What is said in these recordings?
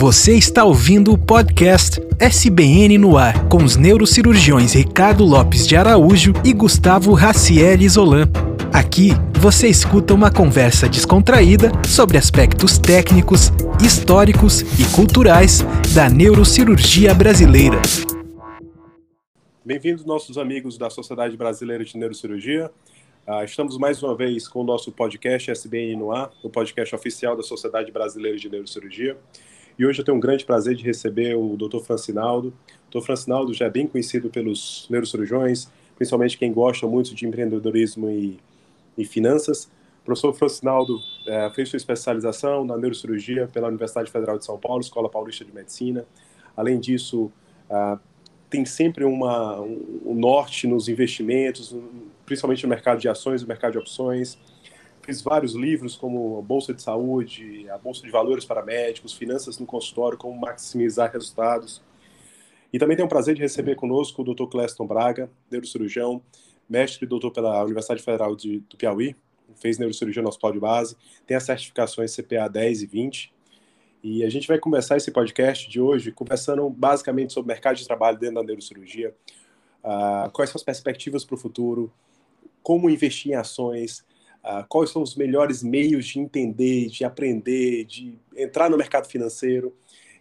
Você está ouvindo o podcast SBN no ar com os neurocirurgiões Ricardo Lopes de Araújo e Gustavo Raciel Isolan. Aqui você escuta uma conversa descontraída sobre aspectos técnicos, históricos e culturais da neurocirurgia brasileira. Bem-vindos nossos amigos da Sociedade Brasileira de Neurocirurgia. Uh, estamos mais uma vez com o nosso podcast SBN no ar, o podcast oficial da Sociedade Brasileira de Neurocirurgia. E hoje eu tenho um grande prazer de receber o Dr. Francinaldo. O Dr. Francinaldo já é bem conhecido pelos neurocirurgiões, principalmente quem gosta muito de empreendedorismo e, e finanças. O professor Francinaldo é, fez sua especialização na neurocirurgia pela Universidade Federal de São Paulo, Escola Paulista de Medicina. Além disso, uh, tem sempre uma, um, um norte nos investimentos, principalmente no mercado de ações, no mercado de opções. Fiz vários livros, como a Bolsa de Saúde, a Bolsa de Valores para Médicos, Finanças no Consultório, como maximizar resultados. E também tenho o prazer de receber conosco o Dr. Cleston Braga, neurocirurgião, mestre e doutor pela Universidade Federal de, do Piauí, fez neurocirurgia no Hospital de Base, tem as certificações CPA 10 e 20. E a gente vai começar esse podcast de hoje conversando basicamente sobre o mercado de trabalho dentro da neurocirurgia, uh, quais são as perspectivas para o futuro, como investir em ações, uh, quais são os melhores meios de entender, de aprender, de entrar no mercado financeiro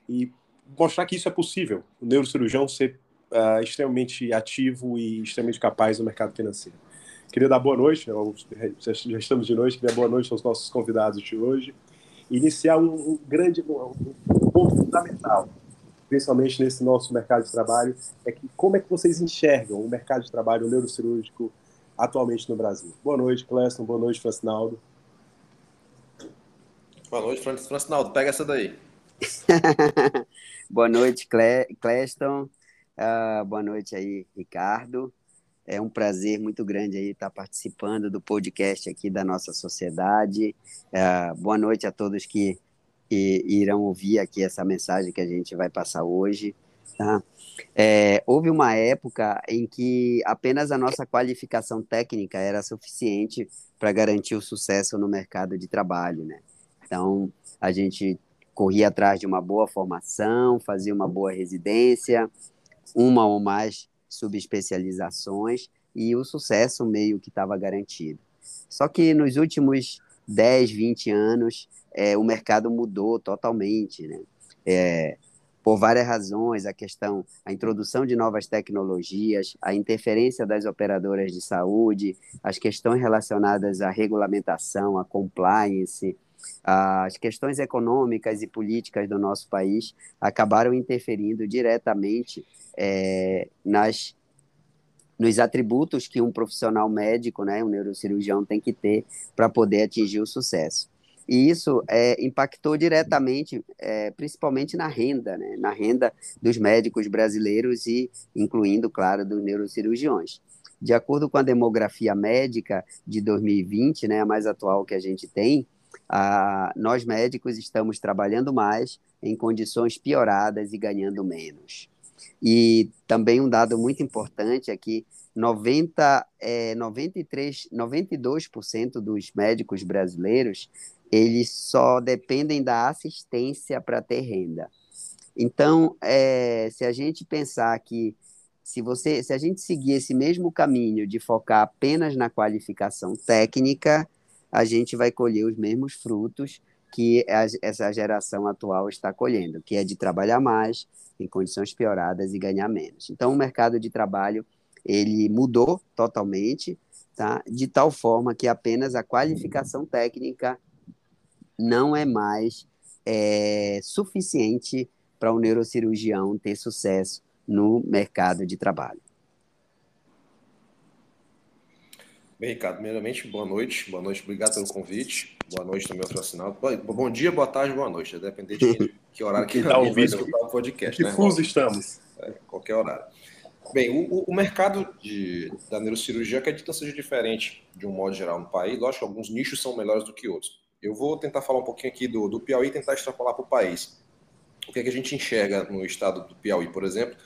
e mostrar que isso é possível, o neurocirurgião ser uh, extremamente ativo e extremamente capaz no mercado financeiro. Queria dar boa noite, já estamos de noite, queria dar boa noite aos nossos convidados de hoje. Iniciar um, um grande um ponto fundamental, principalmente nesse nosso mercado de trabalho, é que como é que vocês enxergam o mercado de trabalho neurocirúrgico atualmente no Brasil. Boa noite, Cleston. Boa noite, Francinaldo. Boa noite, Francinaldo. Pega essa daí. boa noite, Cleston. Uh, boa noite aí, Ricardo. É um prazer muito grande aí estar participando do podcast aqui da nossa sociedade. Uh, boa noite a todos que irão ouvir aqui essa mensagem que a gente vai passar hoje. Tá? É, houve uma época em que apenas a nossa qualificação técnica era suficiente para garantir o sucesso no mercado de trabalho, né? Então, a gente corria atrás de uma boa formação, fazia uma boa residência, uma ou mais subespecializações e o sucesso meio que estava garantido. Só que nos últimos 10, 20 anos, é, o mercado mudou totalmente, né? É, por várias razões, a questão, a introdução de novas tecnologias, a interferência das operadoras de saúde, as questões relacionadas à regulamentação, à compliance, as questões econômicas e políticas do nosso país acabaram interferindo diretamente é, nas nos atributos que um profissional médico, né, um neurocirurgião tem que ter para poder atingir o sucesso. E isso é, impactou diretamente, é, principalmente na renda, né? na renda dos médicos brasileiros e incluindo, claro, dos neurocirurgiões. De acordo com a demografia médica de 2020, né, a mais atual que a gente tem, a, nós médicos estamos trabalhando mais em condições pioradas e ganhando menos. E também um dado muito importante é que 90, é, 93, 92% dos médicos brasileiros eles só dependem da assistência para ter renda. Então, é, se a gente pensar que se você, se a gente seguir esse mesmo caminho de focar apenas na qualificação técnica, a gente vai colher os mesmos frutos que a, essa geração atual está colhendo, que é de trabalhar mais, em condições pioradas e ganhar menos. Então, o mercado de trabalho ele mudou totalmente, tá? De tal forma que apenas a qualificação técnica não é mais é, suficiente para o neurocirurgião ter sucesso no mercado de trabalho. Bem, Ricardo, primeiramente, boa noite. Boa noite, obrigado pelo convite. Boa noite também ao assinado. Bom dia, boa tarde, boa noite. Vai depender de que, que horário que está ouvindo o podcast. Que né? fuso estamos. É, qualquer horário. Bem, o, o mercado de, da neurocirurgia acredito que seja diferente de um modo geral no país. Lógico que alguns nichos são melhores do que outros. Eu vou tentar falar um pouquinho aqui do, do Piauí e tentar extrapolar para o país. O que, é que a gente enxerga no estado do Piauí, por exemplo?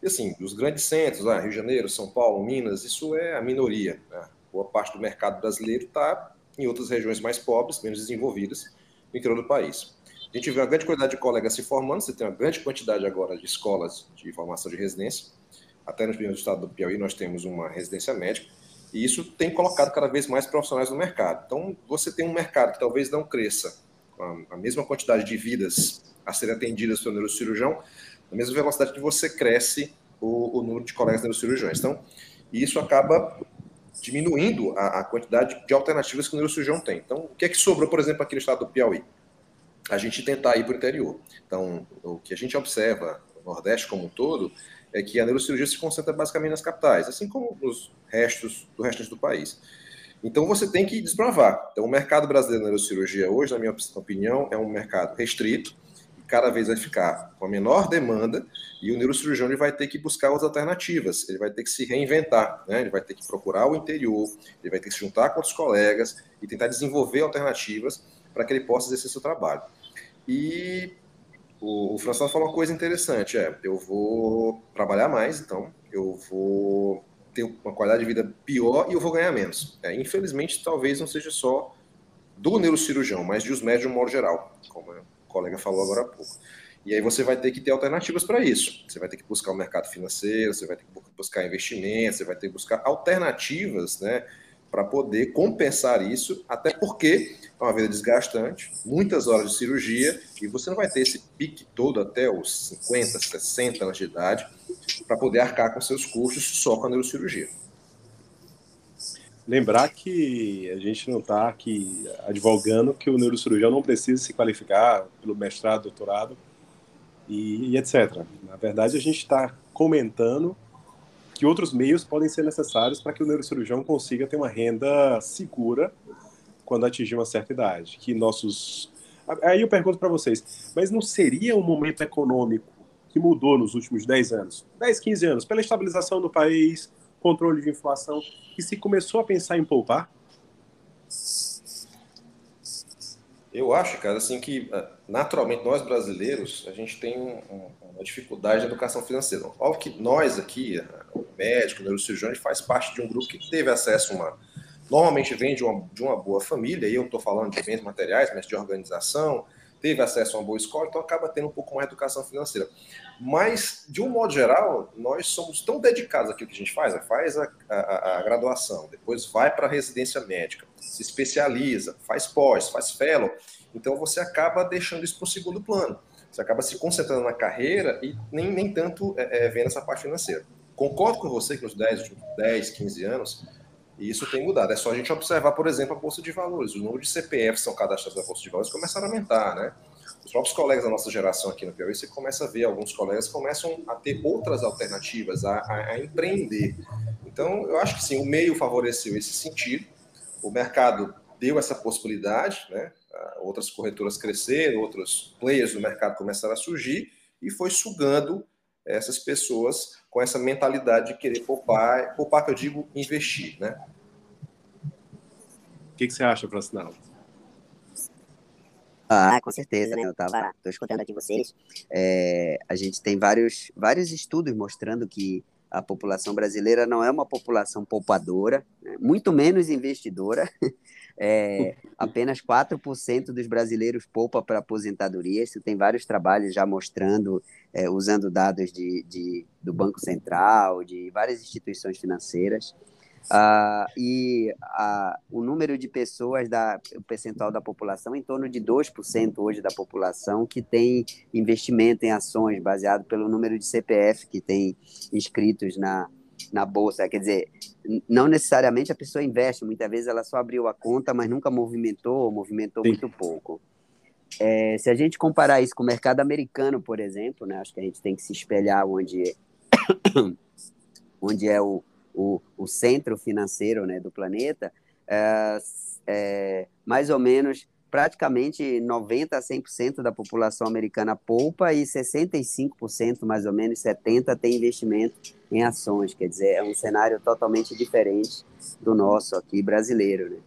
E assim, os grandes centros, ah, Rio de Janeiro, São Paulo, Minas, isso é a minoria. Né? Boa parte do mercado brasileiro está em outras regiões mais pobres, menos desenvolvidas, no interior do país. A gente vê uma grande quantidade de colegas se formando, você tem uma grande quantidade agora de escolas de formação de residência. Até primeiros estados do Piauí nós temos uma residência médica, e isso tem colocado cada vez mais profissionais no mercado. Então, você tem um mercado que talvez não cresça com a mesma quantidade de vidas a serem atendidas pelo neurocirurgião, na mesma velocidade que você cresce o, o número de colegas neurocirurgiões. Então, isso acaba diminuindo a, a, quantidade de alternativas que o neurocirurgião tem. Então, o que é que sobrou, por exemplo, aqui no estado do Piauí? A gente tentar ir para o interior. Então, o que a gente observa no Nordeste como um todo é que a neurocirurgia se concentra basicamente nas capitais, assim como nos restos do resto do país. Então você tem que desbravar. Então o mercado brasileiro de neurocirurgia hoje, na minha opinião, é um mercado restrito, cada vez vai ficar com a menor demanda e o neurocirurgião ele vai ter que buscar as alternativas, ele vai ter que se reinventar, né? ele vai ter que procurar o interior, ele vai ter que se juntar com outros colegas e tentar desenvolver alternativas para que ele possa exercer seu trabalho. E o, o François falou uma coisa interessante, é, eu vou trabalhar mais, então eu vou ter uma qualidade de vida pior e eu vou ganhar menos. É, infelizmente, talvez não seja só do neurocirurgião, mas de os médicos de modo geral, como o colega falou agora há pouco. E aí você vai ter que ter alternativas para isso. Você vai ter que buscar o mercado financeiro, você vai ter que buscar investimentos, você vai ter que buscar alternativas, né, para poder compensar isso, até porque é uma vida desgastante, muitas horas de cirurgia, e você não vai ter esse pique todo até os 50, 60 anos de idade para poder arcar com seus custos só com a neurocirurgia. Lembrar que a gente não está aqui advogando que o neurocirurgião não precisa se qualificar pelo mestrado, doutorado e, e etc. Na verdade, a gente está comentando que outros meios podem ser necessários para que o neurocirurgião consiga ter uma renda segura quando atingir uma certa idade. Que nossos. Aí eu pergunto para vocês, mas não seria um momento econômico que mudou nos últimos 10 anos, 10, 15 anos, pela estabilização do país, controle de inflação, que se começou a pensar em poupar? Eu acho, cara, assim que ah, naturalmente nós brasileiros a gente tem um, uma dificuldade de educação financeira. Óbvio que nós aqui, o médico, o neurocirurgião, faz parte de um grupo que teve acesso a uma. Normalmente vem de uma, de uma boa família, e eu estou falando de bens materiais, mas de organização, teve acesso a uma boa escola, então acaba tendo um pouco mais de educação financeira. Mas, de um modo geral, nós somos tão dedicados àquilo que a gente faz, faz a, a, a graduação, depois vai para a residência médica, se especializa, faz pós, faz fellow, então você acaba deixando isso para o segundo plano. Você acaba se concentrando na carreira e nem, nem tanto é, é, vendo essa parte financeira. Concordo com você que nos 10, 10, 15 anos, isso tem mudado. É só a gente observar, por exemplo, a Bolsa de Valores. O número de CPFs são cadastrados na Bolsa de Valores começaram a aumentar, né? Os próprios colegas da nossa geração aqui no Piauí, você começa a ver, alguns colegas começam a ter outras alternativas, a, a, a empreender. Então, eu acho que sim, o meio favoreceu esse sentido, o mercado deu essa possibilidade, né? outras corretoras cresceram, outros players do mercado começaram a surgir e foi sugando essas pessoas com essa mentalidade de querer poupar, poupar que eu digo investir, né? O que, que você acha, Francinaldo? Ah, com certeza, né? Eu estava, tô escutando aqui vocês. É, a gente tem vários, vários estudos mostrando que a população brasileira não é uma população poupadora, né? muito menos investidora. É, apenas 4% dos brasileiros poupa para aposentadoria. Isso tem vários trabalhos já mostrando, é, usando dados de, de, do Banco Central, de várias instituições financeiras. Uh, e uh, o número de pessoas, da, o percentual da população, em torno de 2% hoje da população que tem investimento em ações baseado pelo número de CPF que tem inscritos na, na bolsa. Quer dizer, não necessariamente a pessoa investe, muitas vezes ela só abriu a conta, mas nunca movimentou, ou movimentou Sim. muito pouco. É, se a gente comparar isso com o mercado americano, por exemplo, né, acho que a gente tem que se espelhar onde, onde é o, o, o centro financeiro né, do planeta, é, é, mais ou menos praticamente 90 a 100% da população americana poupa e 65%, mais ou menos 70 tem investimento em ações, quer dizer, é um cenário totalmente diferente do nosso aqui brasileiro, né?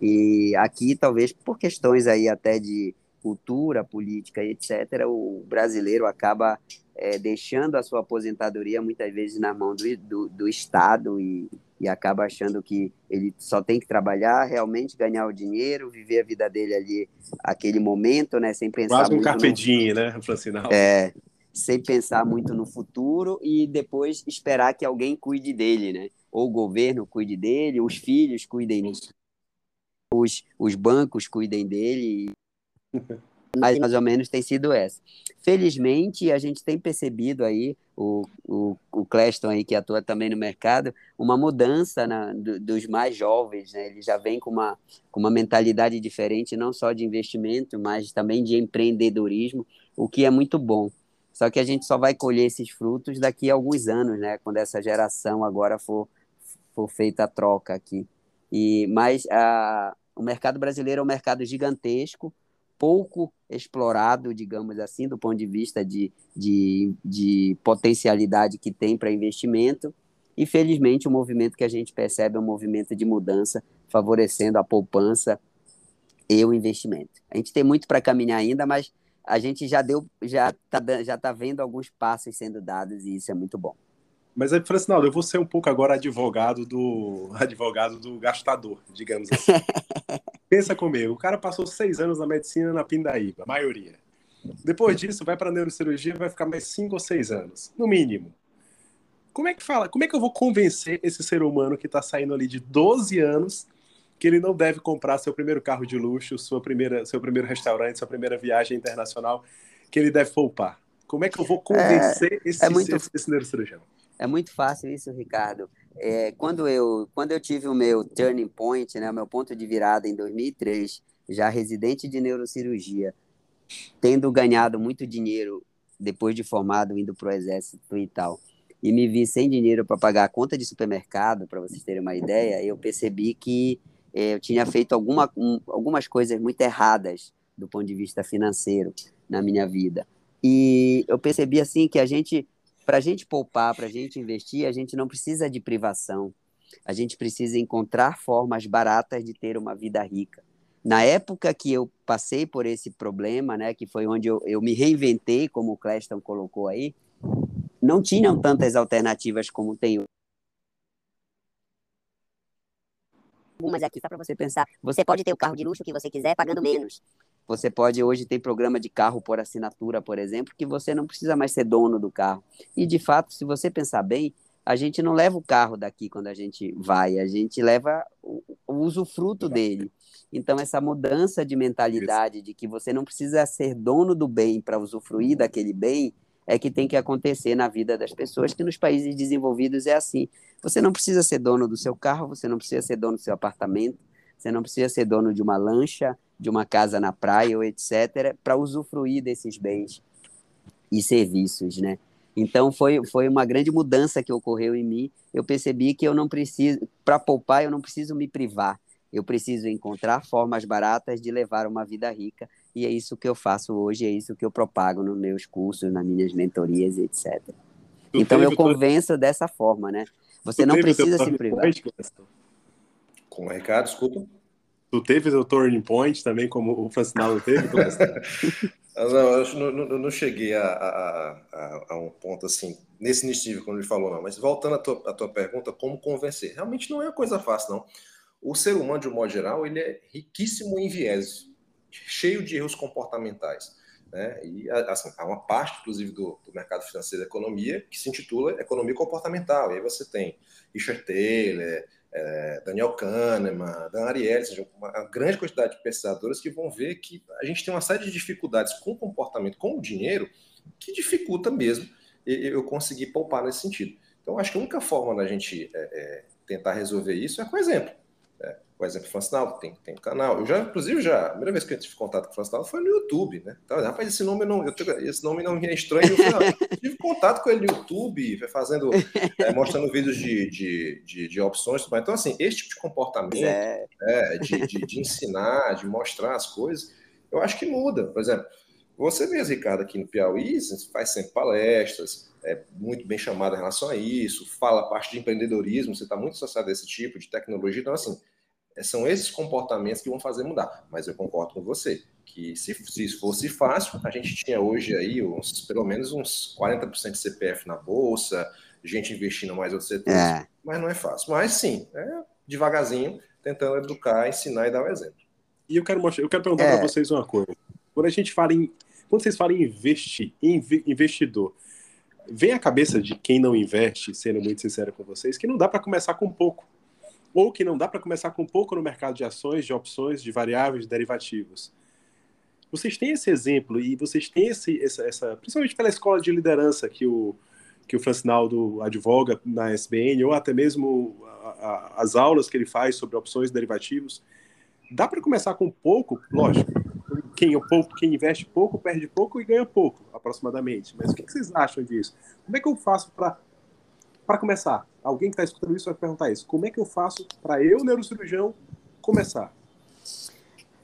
E aqui talvez por questões aí até de, cultura, política, etc., o brasileiro acaba é, deixando a sua aposentadoria muitas vezes na mão do, do, do Estado e, e acaba achando que ele só tem que trabalhar, realmente ganhar o dinheiro, viver a vida dele ali, aquele momento, né, sem pensar Quase um carpedinho, no... né, Francinal? É, sem pensar muito no futuro e depois esperar que alguém cuide dele, né? Ou o governo cuide dele, os filhos cuidem dele, os, os bancos cuidem dele. Mas mais ou menos tem sido essa. Felizmente, a gente tem percebido aí, o, o, o Cleston aí que atua também no mercado, uma mudança na, do, dos mais jovens, né? Ele já vem com uma, com uma mentalidade diferente, não só de investimento, mas também de empreendedorismo, o que é muito bom. Só que a gente só vai colher esses frutos daqui a alguns anos, né? Quando essa geração agora for, for feita a troca aqui. E, mas a, o mercado brasileiro é um mercado gigantesco, pouco explorado, digamos assim, do ponto de vista de, de, de potencialidade que tem para investimento. E, felizmente, o movimento que a gente percebe é um movimento de mudança, favorecendo a poupança e o investimento. A gente tem muito para caminhar ainda, mas a gente já deu, já está já tá vendo alguns passos sendo dados e isso é muito bom. Mas aí, Francinaldo, eu vou ser um pouco agora advogado do advogado do gastador, digamos assim. Pensa comigo, o cara passou seis anos na medicina na Pindaíba, a maioria. Depois disso, vai para neurocirurgia vai ficar mais cinco ou seis anos, no mínimo. Como é que fala? Como é que eu vou convencer esse ser humano que está saindo ali de 12 anos que ele não deve comprar seu primeiro carro de luxo, sua primeira, seu primeiro restaurante, sua primeira viagem internacional, que ele deve poupar. Como é que eu vou convencer é, esse, é muito, esse, esse neurocirurgião? É muito fácil isso, Ricardo. É, quando, eu, quando eu tive o meu turning point, né, o meu ponto de virada em 2003, já residente de neurocirurgia, tendo ganhado muito dinheiro depois de formado, indo para o exército e tal, e me vi sem dinheiro para pagar a conta de supermercado, para vocês terem uma ideia, eu percebi que é, eu tinha feito alguma, um, algumas coisas muito erradas do ponto de vista financeiro na minha vida. E eu percebi assim que a gente, para a gente poupar, para a gente investir, a gente não precisa de privação. A gente precisa encontrar formas baratas de ter uma vida rica. Na época que eu passei por esse problema, né, que foi onde eu, eu me reinventei, como o Cleston colocou aí, não tinham tantas alternativas como tem hoje. algumas aqui só para você pensar. Você pode ter o carro de luxo que você quiser pagando menos. Você pode hoje ter programa de carro por assinatura, por exemplo, que você não precisa mais ser dono do carro. E de fato, se você pensar bem, a gente não leva o carro daqui quando a gente vai, a gente leva o, o usufruto dele. Então, essa mudança de mentalidade de que você não precisa ser dono do bem para usufruir daquele bem é que tem que acontecer na vida das pessoas, que nos países desenvolvidos é assim. Você não precisa ser dono do seu carro, você não precisa ser dono do seu apartamento, você não precisa ser dono de uma lancha, de uma casa na praia ou etc, para usufruir desses bens e serviços, né? Então foi, foi uma grande mudança que ocorreu em mim. Eu percebi que eu não preciso, para poupar, eu não preciso me privar. Eu preciso encontrar formas baratas de levar uma vida rica. E é isso que eu faço hoje, é isso que eu propago nos meus cursos, nas minhas mentorias, etc. Tu então eu convenço dessa forma, né? Você tu não precisa se privar. Com o Ricardo, desculpa. Tu teve o turning point também, como o Francinalo teve, Não, eu não, não cheguei a, a, a, a, um ponto assim, nesse nível, quando ele falou, não. Mas voltando à tua, à tua pergunta, como convencer? Realmente não é uma coisa fácil, não. O ser humano, de um modo geral, ele é riquíssimo em viés, cheio de erros comportamentais. Né? E assim, há uma parte, inclusive, do, do, mercado financeiro da economia que se intitula economia comportamental. E aí você tem Richard Taylor, é, Daniel Kahneman, Dan Ariely, seja, uma grande quantidade de pesquisadores que vão ver que a gente tem uma série de dificuldades com o comportamento, com o dinheiro, que dificulta mesmo eu conseguir poupar nesse sentido. Então, acho que a única forma da gente é, é, tentar resolver isso é com exemplo o exemplo Francinaldo, tem, tem um canal. Eu já, inclusive, já, a primeira vez que eu tive contato com o Francinaldo foi no YouTube, né? Então, rapaz, esse nome não, eu, esse nome não me é estranho. Eu, tive contato com ele no YouTube, fazendo, é, mostrando vídeos de, de, de, de opções. Então, assim, esse tipo de comportamento, é. É, de, de, de ensinar, de mostrar as coisas, eu acho que muda. Por exemplo, você mesmo, Ricardo, aqui no Piauí, faz sempre palestras, é muito bem chamado em relação a isso, fala a parte de empreendedorismo, você está muito associado a esse tipo de tecnologia. Então, assim, são esses comportamentos que vão fazer mudar. Mas eu concordo com você, que se, se fosse fácil, a gente tinha hoje aí uns, pelo menos uns 40% de CPF na bolsa, gente investindo mais outros setores, é. mas não é fácil. Mas sim, é devagarzinho, tentando educar, ensinar e dar o um exemplo. E eu quero mostrar, eu quero perguntar é. para vocês uma coisa. Quando a gente fala em, quando vocês falam em investir, em investidor, vem a cabeça de quem não investe, sendo muito sincero com vocês, que não dá para começar com pouco. Ou que não dá para começar com pouco no mercado de ações, de opções, de variáveis, de derivativos. Vocês têm esse exemplo e vocês têm esse, essa, essa, principalmente pela escola de liderança que o, que o Francinaldo advoga na SBN, ou até mesmo a, a, as aulas que ele faz sobre opções e derivativos. Dá para começar com pouco, lógico. Quem, é pouco, quem investe pouco perde pouco e ganha pouco, aproximadamente. Mas o que, que vocês acham disso? Como é que eu faço para para começar? Alguém que está escutando isso vai perguntar isso. Como é que eu faço para eu, neurocirurgião, começar?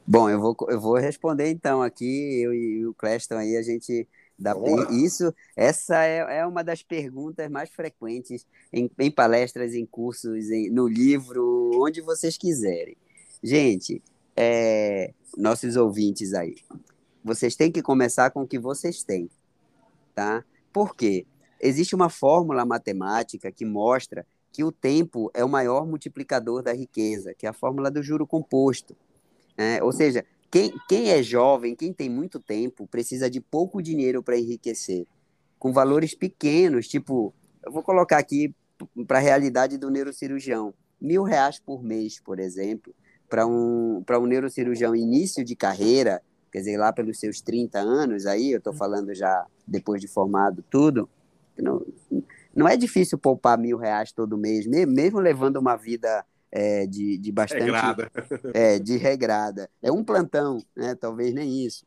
Bom, eu vou, eu vou responder então aqui, eu e o Cleston aí, a gente dá isso, essa é, é uma das perguntas mais frequentes em, em palestras, em cursos, em, no livro, onde vocês quiserem. Gente, é, nossos ouvintes aí, vocês têm que começar com o que vocês têm, tá? Por quê? Existe uma fórmula matemática que mostra que o tempo é o maior multiplicador da riqueza, que é a fórmula do juro composto. É, ou seja, quem, quem é jovem, quem tem muito tempo, precisa de pouco dinheiro para enriquecer, com valores pequenos, tipo, eu vou colocar aqui para a realidade do neurocirurgião, mil reais por mês, por exemplo, para um, um neurocirurgião início de carreira, quer dizer, lá pelos seus 30 anos, aí eu estou falando já depois de formado tudo, não, não é difícil poupar mil reais todo mês, mesmo, levando uma vida é, de, de bastante... Regrada. É, de regrada. É um plantão, né? talvez nem isso.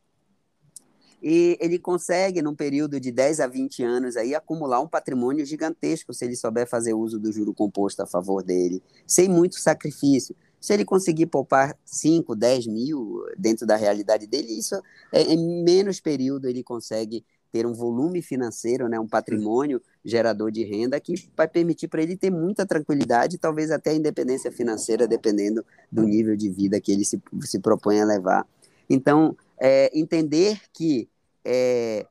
E ele consegue, num período de 10 a 20 anos, aí, acumular um patrimônio gigantesco se ele souber fazer uso do juro composto a favor dele, sem muito sacrifício. Se ele conseguir poupar 5, 10 mil dentro da realidade dele, isso é, em menos período ele consegue ter um volume financeiro, né, um patrimônio gerador de renda que vai permitir para ele ter muita tranquilidade, talvez até independência financeira, dependendo do nível de vida que ele se, se propõe a levar. Então, é, entender que é,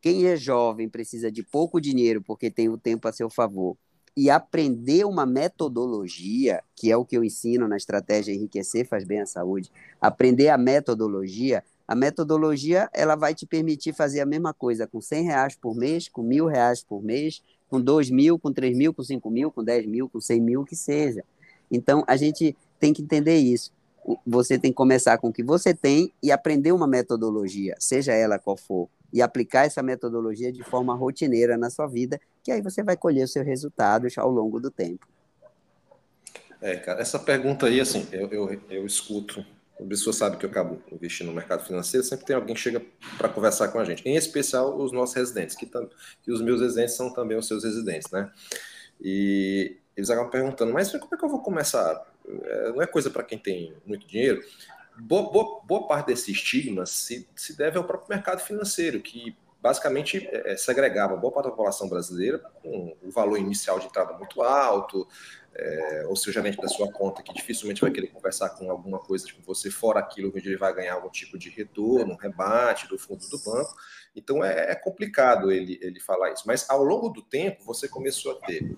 quem é jovem precisa de pouco dinheiro porque tem o tempo a seu favor e aprender uma metodologia, que é o que eu ensino na estratégia Enriquecer Faz Bem à Saúde, aprender a metodologia, a metodologia ela vai te permitir fazer a mesma coisa com 100 reais por mês, com mil reais por mês, com 2 mil, com 3 mil, com 5 mil, com 10 mil, com 100 mil, que seja. Então, a gente tem que entender isso. Você tem que começar com o que você tem e aprender uma metodologia, seja ela qual for, e aplicar essa metodologia de forma rotineira na sua vida, que aí você vai colher os seus resultados ao longo do tempo. É, cara, essa pergunta aí, assim, eu, eu, eu escuto, a pessoa sabe que eu acabo investindo no mercado financeiro, sempre tem alguém que chega para conversar com a gente, em especial os nossos residentes, que, tam, que os meus residentes são também os seus residentes, né? E eles acabam perguntando, mas como é que eu vou começar? É, não é coisa para quem tem muito dinheiro? Boa, boa, boa, parte desse estigma se, se deve ao próprio mercado financeiro, que basicamente é, é, segregava boa parte da população brasileira com o valor inicial de entrada muito alto, é, ou seu gerente da sua conta que dificilmente vai querer conversar com alguma coisa com você fora aquilo onde ele vai ganhar algum tipo de retorno, um rebate do fundo do banco. Então é, é complicado ele, ele falar isso. Mas ao longo do tempo você começou a ter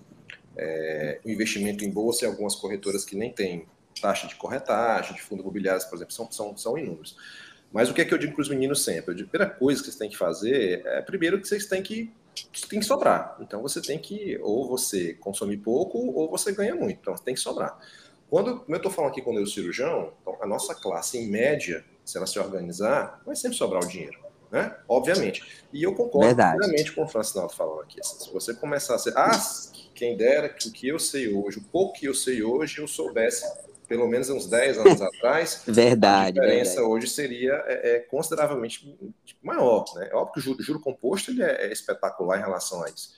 é, um investimento em bolsa e algumas corretoras que nem têm taxa de corretagem, de fundo imobiliário, por exemplo, são, são, são inúmeros. Mas o que é que eu digo para os meninos sempre? A primeira coisa que vocês têm que fazer é, primeiro, que vocês têm que, tem que sobrar. Então, você tem que, ou você consome pouco, ou você ganha muito. Então, tem que sobrar. Quando, eu estou falando aqui com o cirurgião, então, a nossa classe, em média, se ela se organizar, vai sempre sobrar o dinheiro. Né? Obviamente. E eu concordo plenamente com o Francinaldo falando aqui. Se você começar a ser, ah, quem dera que o que eu sei hoje, o pouco que eu sei hoje, eu soubesse pelo menos uns 10 anos atrás, verdade, a diferença verdade. hoje seria é, é, consideravelmente maior. Né? É óbvio que o juro, juro composto ele é, é, espetacular em relação a isso.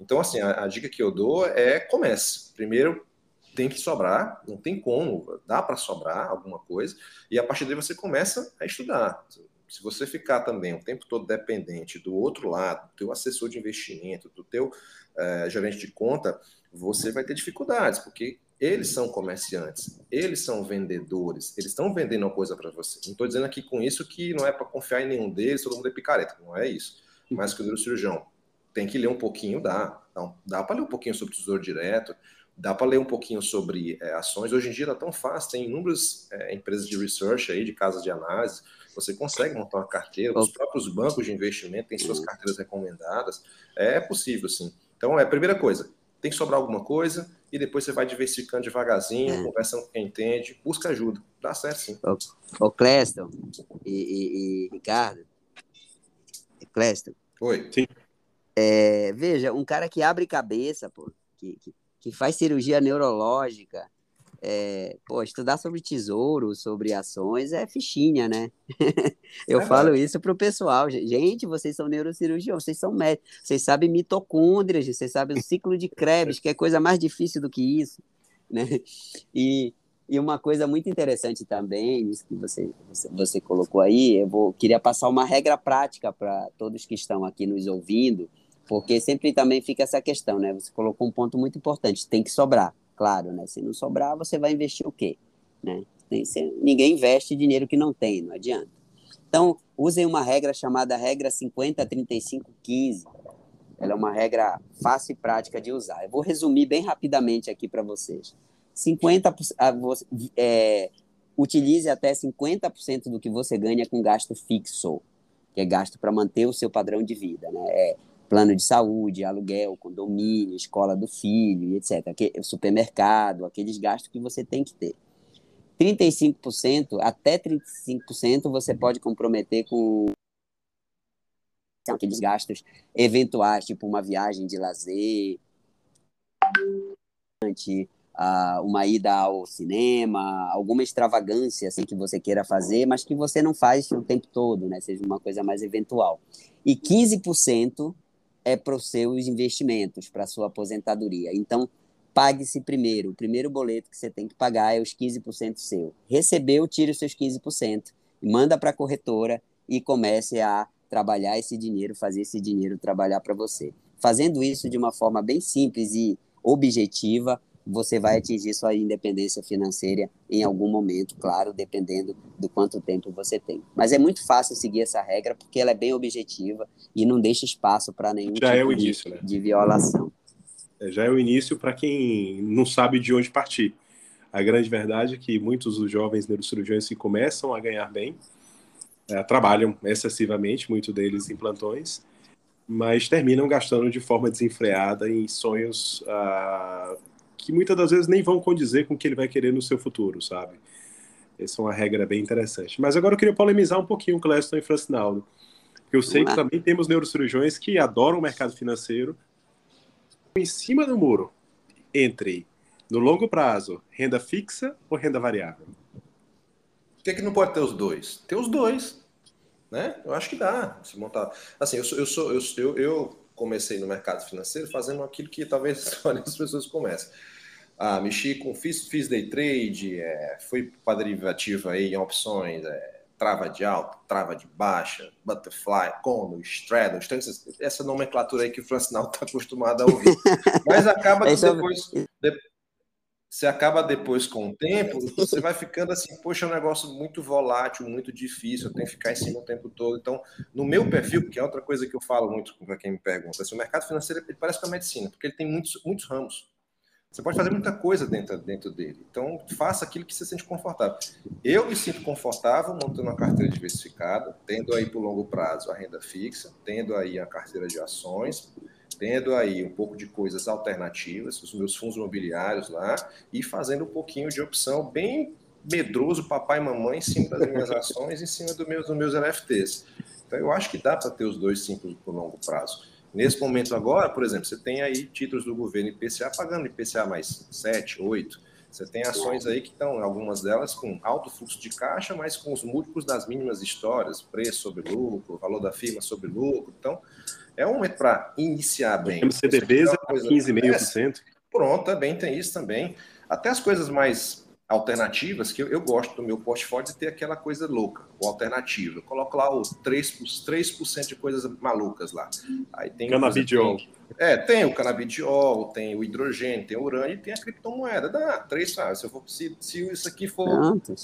Então, assim, a, a, dica que eu dou é comece. Primeiro, tem que sobrar, não tem como, dá para sobrar alguma coisa, e a partir daí você começa a estudar. Se você ficar também o tempo todo dependente do outro lado, do teu assessor de investimento, do teu é, gerente de conta, você vai ter dificuldades, porque eles são comerciantes, eles são vendedores, eles estão vendendo uma coisa para você. Não estou dizendo aqui com isso que não é para confiar em nenhum deles, todo mundo é picareta, não é isso. Mas que o cirurgião tem que ler um pouquinho, dá. Então, dá para ler um pouquinho sobre tesouro direto, dá para ler um pouquinho sobre é, ações. Hoje em dia está tão fácil, tem inúmeras é, empresas de research aí, de casas de análise, você consegue montar uma carteira, os próprios bancos de investimento têm suas carteiras recomendadas, é possível, sim. Então, é a primeira coisa, tem que sobrar alguma coisa e depois você vai diversificando devagarzinho, é. conversando com quem entende, busca ajuda. Dá certo sim. Ô, ô Cleston e, e, e Ricardo. Cleston. Oi. Sim. É, veja, um cara que abre cabeça, pô, que, que, que faz cirurgia neurológica, é, pô, estudar sobre tesouro, sobre ações é fichinha, né? Eu é falo isso pro pessoal. Gente, vocês são neurocirurgiões, vocês são médicos, vocês sabem mitocôndrias, vocês sabem o ciclo de Krebs, que é coisa mais difícil do que isso, né? E, e uma coisa muito interessante também, isso que você, você, você colocou aí, eu vou, queria passar uma regra prática para todos que estão aqui nos ouvindo, porque sempre também fica essa questão, né? Você colocou um ponto muito importante, tem que sobrar claro, né? Se não sobrar, você vai investir o quê? Né? Tem, ninguém investe dinheiro que não tem, não adianta. Então, usem uma regra chamada regra 50, 35, 15. Ela é uma regra fácil e prática de usar. Eu vou resumir bem rapidamente aqui para vocês. 50, é, utilize até 50% do que você ganha com gasto fixo, que é gasto para manter o seu padrão de vida. Né? É, plano de saúde, aluguel, condomínio, escola do filho, etc. Supermercado, aqueles gastos que você tem que ter. 35%, até 35% você pode comprometer com aqueles gastos eventuais, tipo uma viagem de lazer, uma ida ao cinema, alguma extravagância assim que você queira fazer, mas que você não faz o tempo todo, né? Seja uma coisa mais eventual. E 15% é para os seus investimentos, para a sua aposentadoria. Então, pague-se primeiro. O primeiro boleto que você tem que pagar é os 15% seu. Recebeu, tire os seus 15%, manda para a corretora e comece a trabalhar esse dinheiro, fazer esse dinheiro trabalhar para você. Fazendo isso de uma forma bem simples e objetiva, você vai atingir sua independência financeira em algum momento, claro, dependendo do quanto tempo você tem. Mas é muito fácil seguir essa regra porque ela é bem objetiva e não deixa espaço para nenhum Já tipo é o início, de, né? de violação. É, já é o início para quem não sabe de onde partir. A grande verdade é que muitos dos jovens neurocirurgiões que começam a ganhar bem é, trabalham excessivamente, muitos deles em plantões, mas terminam gastando de forma desenfreada em sonhos ah, que muitas das vezes nem vão condizer com o que ele vai querer no seu futuro, sabe? Essa é uma regra bem interessante. Mas agora eu queria polemizar um pouquinho o Cleston e Francinaldo. Eu sei que também temos neurocirurgiões que adoram o mercado financeiro em cima do muro entre, no longo prazo, renda fixa ou renda variável. Por que, que não pode ter os dois? Ter os dois. Né? Eu acho que dá. Se montar. Assim, eu sou, eu sou, eu, eu, eu comecei no mercado financeiro fazendo aquilo que talvez as pessoas comecem. Ah, mexi com, fiz, fiz day trade, é, fui para derivativa aí em opções, é, trava de alta, trava de baixa, butterfly, cono, straddle, essa nomenclatura aí que o Francinal está acostumado a ouvir. Mas acaba que depois, você acaba depois com o tempo, você vai ficando assim, poxa, é um negócio muito volátil, muito difícil, tenho que ficar em cima o tempo todo. Então, no meu perfil, que é outra coisa que eu falo muito para quem me pergunta, assim, o mercado financeiro ele parece com a medicina, porque ele tem muitos, muitos ramos. Você pode fazer muita coisa dentro, dentro dele. Então, faça aquilo que você sente confortável. Eu me sinto confortável montando uma carteira diversificada, tendo aí por longo prazo a renda fixa, tendo aí a carteira de ações, tendo aí um pouco de coisas alternativas, os meus fundos imobiliários lá, e fazendo um pouquinho de opção bem medroso, papai e mamãe, em cima das minhas ações, em cima dos meus NFTs. Então, eu acho que dá para ter os dois simples por longo prazo. Nesse momento agora, por exemplo, você tem aí títulos do governo IPCA pagando IPCA mais 7, 8. Você tem ações aí que estão, algumas delas, com alto fluxo de caixa, mas com os múltiplos das mínimas histórias, preço sobre lucro, valor da firma sobre lucro. Então, é um momento para iniciar bem. MCDBs é 15,5%. É, pronto, também tem isso também. Até as coisas mais alternativas que eu, eu, gosto do meu portfólio de ter aquela coisa louca, ou alternativa. Eu coloco lá os 3%, 3 de coisas malucas lá. Aí tem canabidiol. é, tem o canabidiol, tem o hidrogênio, tem o urânio e tem a criptomoeda. Dá três Se, eu for, se, se isso aqui for Pronto,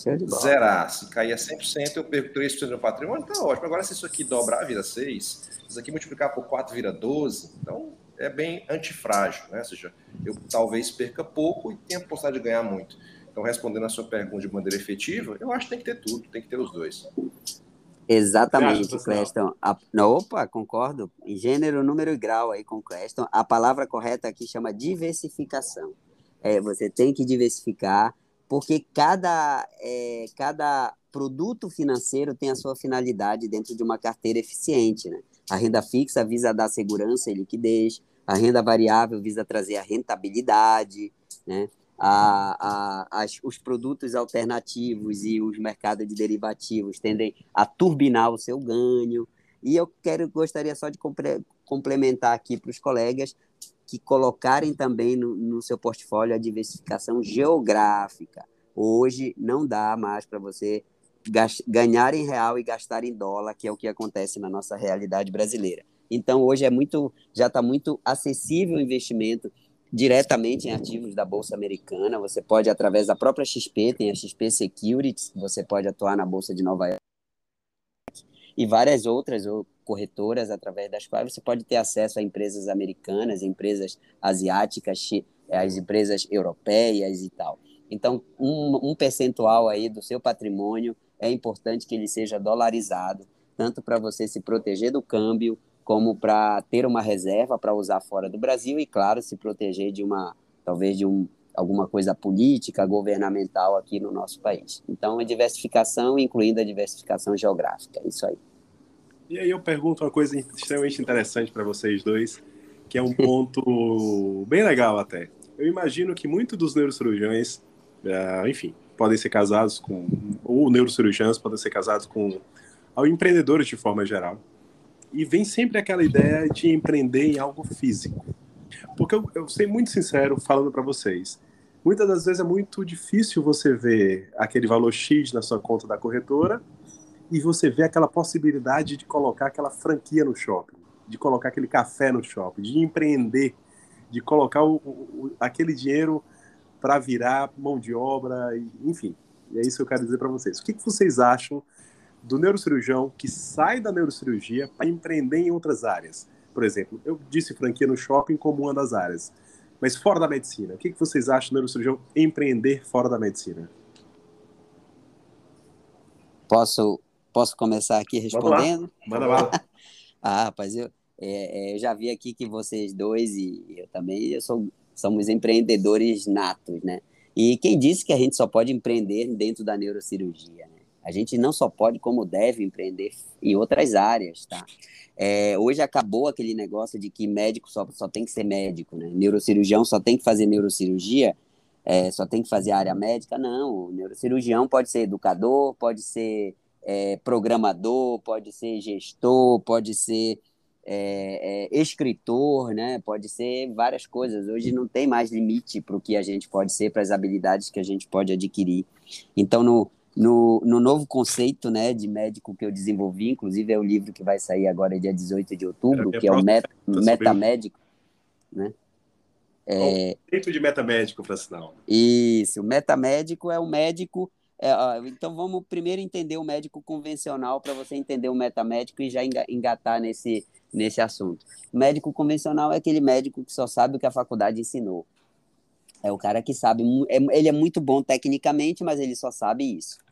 zerar, se cair a 100%, eu perco 3% do meu patrimônio, tá ótimo. Agora, se isso aqui dobrar, vira 6, isso aqui multiplicar por 4 vira 12, então é bem antifrágil, né? Ou seja, eu talvez perca pouco e tenha a possibilidade de ganhar muito. Então, respondendo a sua pergunta de maneira efetiva, eu acho que tem que ter tudo, tem que ter os dois. Exatamente, Cleston. A, opa, concordo. Em gênero, número e grau aí com Cleston. A palavra correta aqui chama diversificação. É, você tem que diversificar, porque cada, é, cada produto financeiro tem a sua finalidade dentro de uma carteira eficiente. Né? A renda fixa visa dar segurança e liquidez, a renda variável visa trazer a rentabilidade, né? A, a, as, os produtos alternativos e os mercados de derivativos tendem a turbinar o seu ganho. E eu quero gostaria só de complementar aqui para os colegas que colocarem também no, no seu portfólio a diversificação geográfica. Hoje não dá mais para você ganhar em real e gastar em dólar, que é o que acontece na nossa realidade brasileira. Então, hoje é muito, já está muito acessível o investimento diretamente em ativos da Bolsa Americana. Você pode, através da própria XP, tem a XP Securities, você pode atuar na Bolsa de Nova York e várias outras corretoras através das quais você pode ter acesso a empresas americanas, empresas asiáticas, as empresas europeias e tal. Então, um, um percentual aí do seu patrimônio é importante que ele seja dolarizado, tanto para você se proteger do câmbio, como para ter uma reserva para usar fora do Brasil e, claro, se proteger de uma, talvez de um, alguma coisa política, governamental aqui no nosso país. Então, a diversificação, incluindo a diversificação geográfica, isso aí. E aí eu pergunto uma coisa extremamente interessante para vocês dois, que é um ponto bem legal até. Eu imagino que muitos dos neurocirurgiões, uh, enfim, podem ser casados com, ou neurocirurgiãos podem ser casados com, ou empreendedores de forma geral e vem sempre aquela ideia de empreender em algo físico. Porque eu, eu ser muito sincero falando para vocês, muitas das vezes é muito difícil você ver aquele valor X na sua conta da corretora e você vê aquela possibilidade de colocar aquela franquia no shopping, de colocar aquele café no shopping, de empreender, de colocar o, o, aquele dinheiro para virar mão de obra, enfim. E é isso que eu quero dizer para vocês. O que, que vocês acham do neurocirurgião que sai da neurocirurgia para empreender em outras áreas. Por exemplo, eu disse franquia no shopping como uma das áreas. Mas fora da medicina, o que vocês acham do neurocirurgião empreender fora da medicina? Posso, posso começar aqui respondendo? Manda lá. ah, rapaz, eu, é, é, eu já vi aqui que vocês dois e eu também eu sou, somos empreendedores natos, né? E quem disse que a gente só pode empreender dentro da neurocirurgia? Né? A gente não só pode, como deve empreender em outras áreas, tá? É, hoje acabou aquele negócio de que médico só, só tem que ser médico, né? Neurocirurgião só tem que fazer neurocirurgia, é, só tem que fazer área médica. Não, o neurocirurgião pode ser educador, pode ser é, programador, pode ser gestor, pode ser é, é, escritor, né? Pode ser várias coisas. Hoje não tem mais limite para o que a gente pode ser, para as habilidades que a gente pode adquirir. Então, no, no, no novo conceito né, de médico que eu desenvolvi, inclusive é o livro que vai sair agora dia 18 de outubro, que é o met, Metamédico. Né? É, o conceito de metamédico, sinal. Isso, o metamédico é o médico. É, ó, então vamos primeiro entender o médico convencional para você entender o metamédico e já engatar nesse, nesse assunto. O médico convencional é aquele médico que só sabe o que a faculdade ensinou. É o cara que sabe, é, ele é muito bom tecnicamente, mas ele só sabe isso.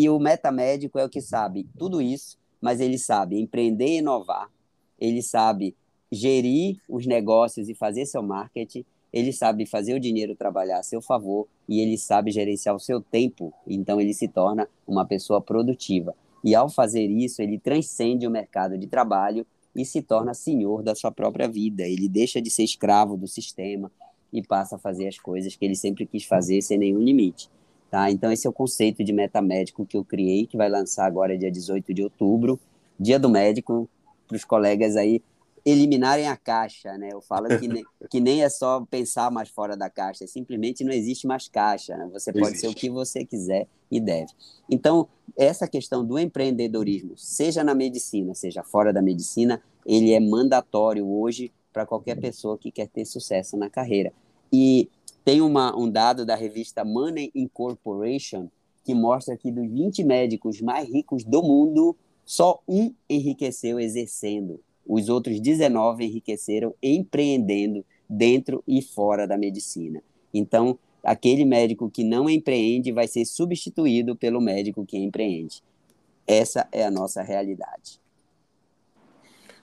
E o metamédico é o que sabe tudo isso, mas ele sabe empreender e inovar, ele sabe gerir os negócios e fazer seu marketing, ele sabe fazer o dinheiro trabalhar a seu favor e ele sabe gerenciar o seu tempo, então ele se torna uma pessoa produtiva. E ao fazer isso, ele transcende o mercado de trabalho e se torna senhor da sua própria vida. Ele deixa de ser escravo do sistema e passa a fazer as coisas que ele sempre quis fazer sem nenhum limite. Tá? Então, esse é o conceito de metamédico que eu criei, que vai lançar agora dia 18 de outubro, dia do médico, para os colegas aí eliminarem a caixa, né? Eu falo que, ne, que nem é só pensar mais fora da caixa, é simplesmente não existe mais caixa, né? Você pode existe. ser o que você quiser e deve. Então, essa questão do empreendedorismo, seja na medicina, seja fora da medicina, ele é mandatório hoje para qualquer pessoa que quer ter sucesso na carreira. E tem uma, um dado da revista Money Incorporation que mostra que dos 20 médicos mais ricos do mundo, só um enriqueceu exercendo. Os outros 19 enriqueceram empreendendo dentro e fora da medicina. Então, aquele médico que não empreende vai ser substituído pelo médico que empreende. Essa é a nossa realidade.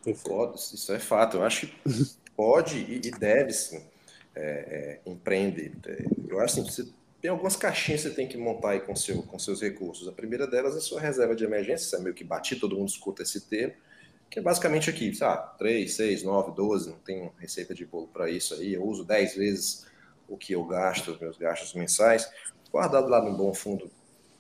Concordo, isso é fato. Eu acho que pode e deve sim é, é, empreender. Eu acho assim, você tem algumas caixinhas que você tem que montar aí com, seu, com seus recursos. A primeira delas é sua reserva de emergência, isso é meio que bati, todo mundo escuta esse termo, que é basicamente aqui, sabe, 3, 6, 9, 12, não tem receita de bolo para isso aí, eu uso 10 vezes o que eu gasto, os meus gastos mensais, guardado lá no bom fundo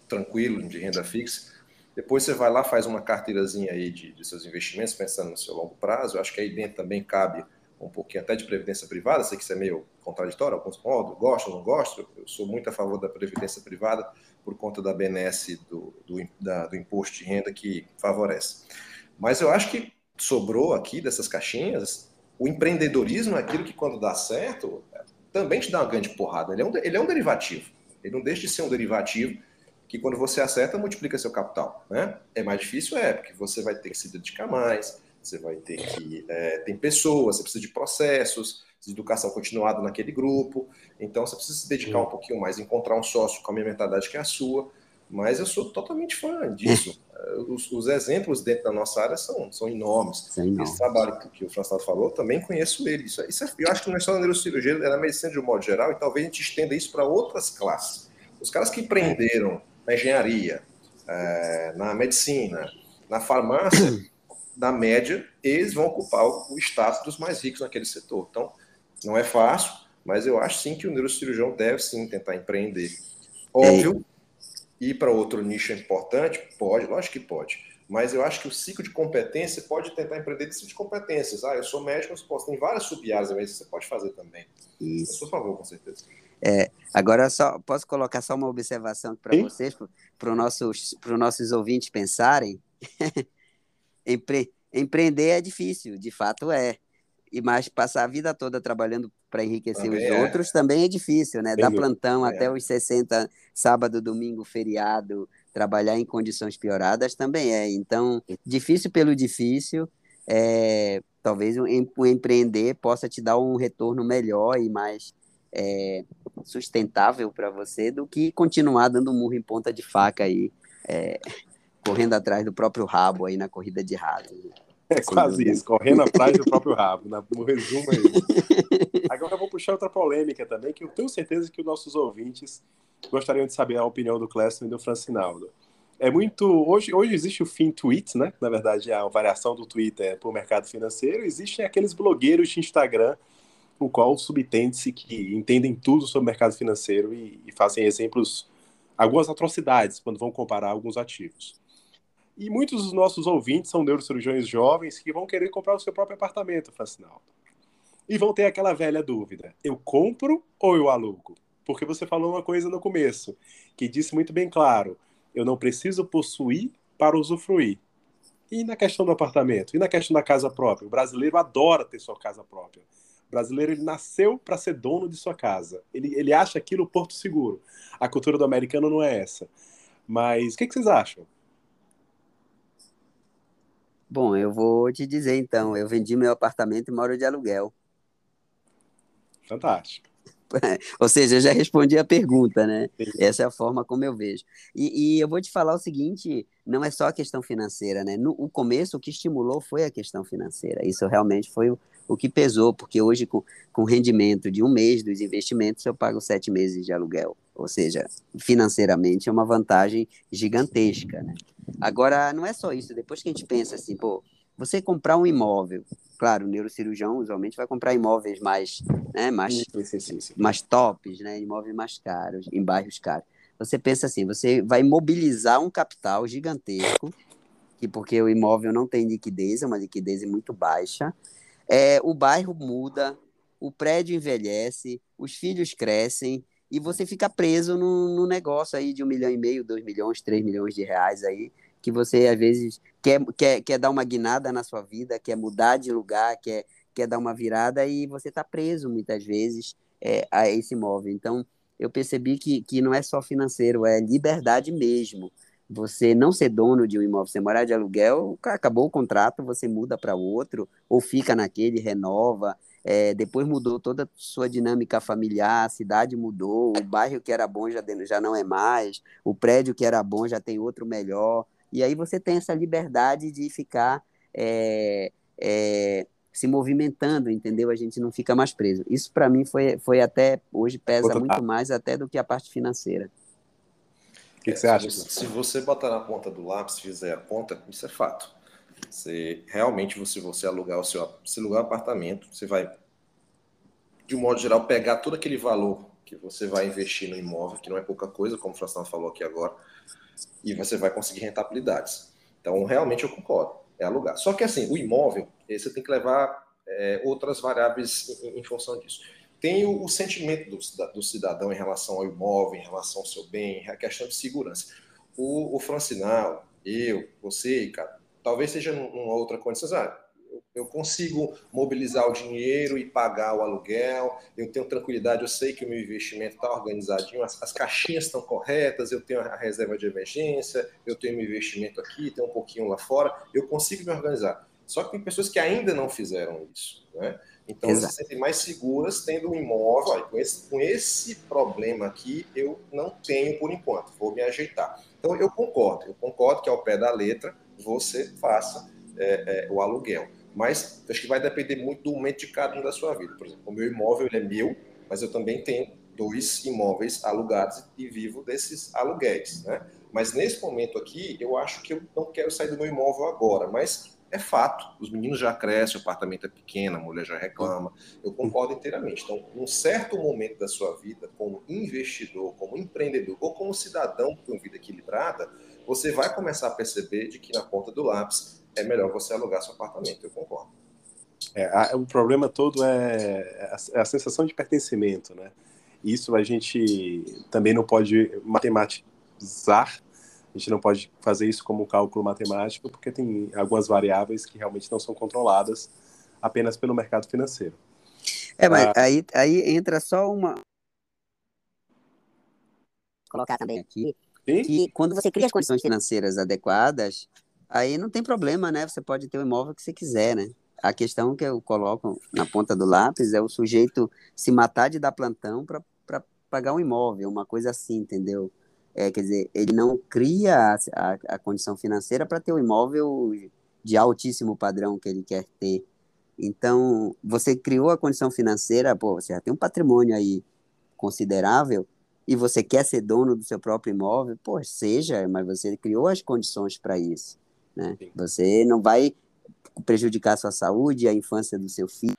tranquilo, de renda fixa, depois você vai lá, faz uma carteirazinha aí de, de seus investimentos, pensando no seu longo prazo. Eu acho que aí dentro também cabe um pouquinho até de previdência privada. Sei que isso é meio contraditório, alguns modos, gosto ou não gosto. Eu sou muito a favor da previdência privada por conta da benesse do, do, da, do imposto de renda que favorece. Mas eu acho que sobrou aqui dessas caixinhas o empreendedorismo é aquilo que, quando dá certo, também te dá uma grande porrada. Ele é um, ele é um derivativo. Ele não deixa de ser um derivativo que quando você acerta, multiplica seu capital. Né? É mais difícil, é, porque você vai ter que se dedicar mais, você vai ter que. É, tem pessoas, você precisa de processos, de educação continuada naquele grupo. Então você precisa se dedicar um pouquinho mais, encontrar um sócio com a mesma mentalidade que a sua. Mas eu sou totalmente fã disso. Os, os, exemplos dentro da nossa área são, são enormes. Sim, Esse trabalho que, que o François falou, também conheço ele. Isso, isso é, eu acho que não é só na neurocirurgia, é na medicina de um modo geral, e talvez a gente estenda isso para outras classes. Os caras que empreenderam na engenharia, é, na medicina, na farmácia, na média, eles vão ocupar o status dos mais ricos naquele setor. Então, não é fácil, mas eu acho sim que o neurocirurgião deve sim tentar empreender. Óbvio, ir para outro nicho é importante? Pode, lógico que pode. Mas eu acho que o ciclo de competência pode tentar empreender de ciclo de competências. Ah, eu sou médico, eu posso. Tem várias sub-áreas, mas você pode fazer também. Isso. Eu sou a favor, com certeza. É, agora, só posso colocar só uma observação para vocês, para os nossos, nossos ouvintes pensarem. Empre, empreender é difícil, de fato é. E mas passar a vida toda trabalhando para enriquecer também os é. outros também é difícil, né? Dar plantão é. até os 60, sábado, domingo, feriado, trabalhar em condições pioradas também é. Então, difícil pelo difícil, é, talvez o, o empreender possa te dar um retorno melhor e mais é, sustentável para você do que continuar dando murro em ponta de faca aí, é, correndo atrás do próprio rabo aí na corrida de rato. É quase isso, correndo atrás do próprio rabo, no resumo é isso. Agora eu vou puxar outra polêmica também, que eu tenho certeza que os nossos ouvintes gostariam de saber a opinião do Clécio e do Francinaldo. É muito. Hoje, hoje existe o fim tweets, né? Na verdade, a variação do Twitter para o mercado financeiro. Existem aqueles blogueiros de Instagram o qual subtende-se que entendem tudo sobre o mercado financeiro e, e, fazem exemplos, algumas atrocidades, quando vão comparar alguns ativos. E muitos dos nossos ouvintes são neurocirurgiões jovens que vão querer comprar o seu próprio apartamento, Facinaldo. E vão ter aquela velha dúvida: eu compro ou eu alugo? Porque você falou uma coisa no começo, que disse muito bem claro: eu não preciso possuir para usufruir. E na questão do apartamento? E na questão da casa própria? O brasileiro adora ter sua casa própria. O brasileiro ele nasceu para ser dono de sua casa. Ele, ele acha aquilo porto seguro. A cultura do americano não é essa. Mas o que, que vocês acham? Bom, eu vou te dizer então. Eu vendi meu apartamento e moro de aluguel. Fantástico. Ou seja, eu já respondi a pergunta, né? Essa é a forma como eu vejo. E, e, eu vou te falar o seguinte: não é só a questão financeira, né? No o começo, o que estimulou foi a questão financeira. Isso realmente foi o, o que pesou, porque hoje, com, com rendimento de um mês dos investimentos, eu pago sete meses de aluguel. Ou seja, financeiramente é uma vantagem gigantesca. Né? Agora, não é só isso. Depois que a gente pensa assim, pô, você comprar um imóvel, claro, o neurocirurgião usualmente vai comprar imóveis mais, né, mais, sim, sim, sim, mais tops, né, imóveis mais caros, em bairros caros. Você pensa assim, você vai mobilizar um capital gigantesco, que porque o imóvel não tem liquidez, é uma liquidez muito baixa, é, o bairro muda, o prédio envelhece, os filhos crescem e você fica preso no, no negócio aí de um milhão e meio, dois milhões, três milhões de reais aí, que você às vezes quer, quer, quer dar uma guinada na sua vida, quer mudar de lugar, quer, quer dar uma virada e você está preso muitas vezes é, a esse imóvel. Então, eu percebi que, que não é só financeiro, é liberdade mesmo. Você não ser dono de um imóvel, você morar de aluguel, acabou o contrato, você muda para outro, ou fica naquele, renova. É, depois mudou toda a sua dinâmica familiar, a cidade mudou, o bairro que era bom já, já não é mais, o prédio que era bom já tem outro melhor. E aí você tem essa liberdade de ficar é, é, se movimentando, entendeu? A gente não fica mais preso. Isso para mim foi, foi até hoje pesa muito mais até do que a parte financeira. O que, que, você acha? Se você botar na ponta do lápis, fizer a conta, isso é fato. Você realmente, se você alugar o seu, se alugar um apartamento, você vai, de um modo geral, pegar todo aquele valor que você vai investir no imóvel, que não é pouca coisa, como o Francão falou aqui agora, e você vai conseguir rentabilidades. Então, realmente eu concordo, é alugar. Só que assim, o imóvel, você tem que levar é, outras variáveis em, em, função disso. Tem o, o sentimento do, do, cidadão em relação ao imóvel, em relação ao seu bem, a questão de segurança. O, o Francinal, eu, você, cara, talvez seja numa outra condição. Ah, eu consigo mobilizar o dinheiro e pagar o aluguel, eu tenho tranquilidade, eu sei que o meu investimento está organizadinho, as, as, caixinhas estão corretas, eu tenho a reserva de emergência, eu tenho meu investimento aqui, tenho um pouquinho lá fora, eu consigo me organizar. Só que tem pessoas que ainda não fizeram isso, né? Então, Exato. se sentem mais seguras tendo um imóvel. Olha, com, esse, com esse problema aqui, eu não tenho por enquanto, vou me ajeitar. Então, eu concordo, eu concordo que ao pé da letra você faça é, é, o aluguel. Mas acho que vai depender muito do momento de cada um da sua vida. Por exemplo, o meu imóvel é meu, mas eu também tenho dois imóveis alugados e vivo desses aluguéis, né? Mas nesse momento aqui, eu acho que eu não quero sair do meu imóvel agora, mas é fato, os meninos já crescem, o apartamento é pequeno, a mulher já reclama, eu concordo inteiramente. Então, num certo momento da sua vida, como investidor, como empreendedor ou como cidadão uma vida equilibrada, você vai começar a perceber de que na ponta do lápis é melhor você alugar seu apartamento, eu concordo. É, a, o problema todo é a, é a, sensação de pertencimento, né? Isso a gente também não pode matematizar, a gente não pode fazer isso como cálculo matemático, porque tem algumas variáveis que realmente não são controladas apenas pelo mercado financeiro. É, mas ah, aí, aí entra só uma. Colocar também aqui. Sim? Que quando você cria as condições financeiras adequadas, aí não tem problema, né? Você pode ter o imóvel que você quiser, né? A questão que eu coloco na ponta do lápis é o sujeito se matar de dar plantão para pagar um imóvel, uma coisa assim, entendeu? É, quer dizer, ele não cria a, a, a condição financeira para ter o um imóvel de altíssimo padrão que ele quer ter. Então, você criou a condição financeira, pô, você já tem um patrimônio aí considerável e você quer ser dono do seu próprio imóvel, pô, seja, mas você criou as condições para isso. Né? Você não vai prejudicar a sua saúde, a infância do seu filho.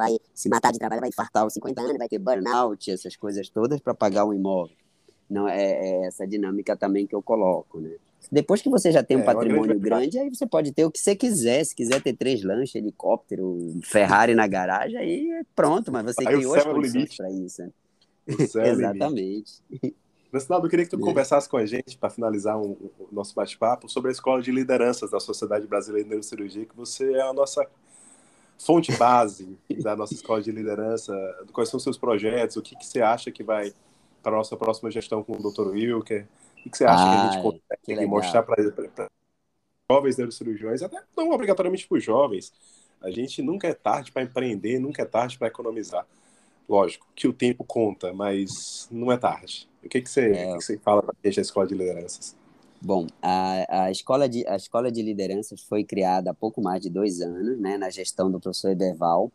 Vai se matar de trabalho, vai infartar aos 50 anos, vai ter burnout, essas coisas todas para pagar um imóvel. Não é, é, essa dinâmica também que eu coloco, né? Depois que você já tem um é, patrimônio grande, aí você pode ter o que você quiser. Se quiser ter três lanches, helicóptero, Ferrari na garagem, aí é pronto, mas você aí criou as condições para isso. Né? Exatamente. Reginaldo, eu queria que tu conversasse com a gente, para finalizar o um, um, nosso bate-papo, sobre a Escola de Lideranças da Sociedade Brasileira de Neurocirurgia, que você é a nossa fonte base da nossa Escola de Liderança. Quais são os seus projetos? O que, que você acha que vai para a nossa próxima gestão com o Dr. Wilker? O que, que você acha Ai, que a gente consegue mostrar para jovens neurocirurgiões, até não obrigatoriamente para os jovens? A gente nunca é tarde para empreender, nunca é tarde para economizar. Lógico que o tempo conta, mas não é tarde. O que, que, você, é... que, que você fala para a gente da Escola de Lideranças? Bom, a, a, escola de, a Escola de Lideranças foi criada há pouco mais de dois anos, né, na gestão do professor Eberval,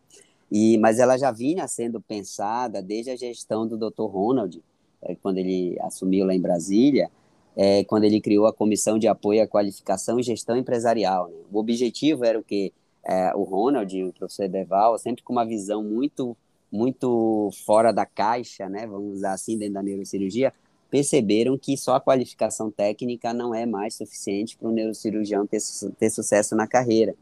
e, mas ela já vinha sendo pensada desde a gestão do Dr. Ronald, é, quando ele assumiu lá em Brasília, é, quando ele criou a Comissão de Apoio à Qualificação e Gestão Empresarial. Né? O objetivo era o que é, o Ronald, o professor Eberval, sempre com uma visão muito muito fora da caixa, né, vamos usar assim, dentro da neurocirurgia, perceberam que só a qualificação técnica não é mais suficiente para o neurocirurgião ter, ter sucesso na carreira.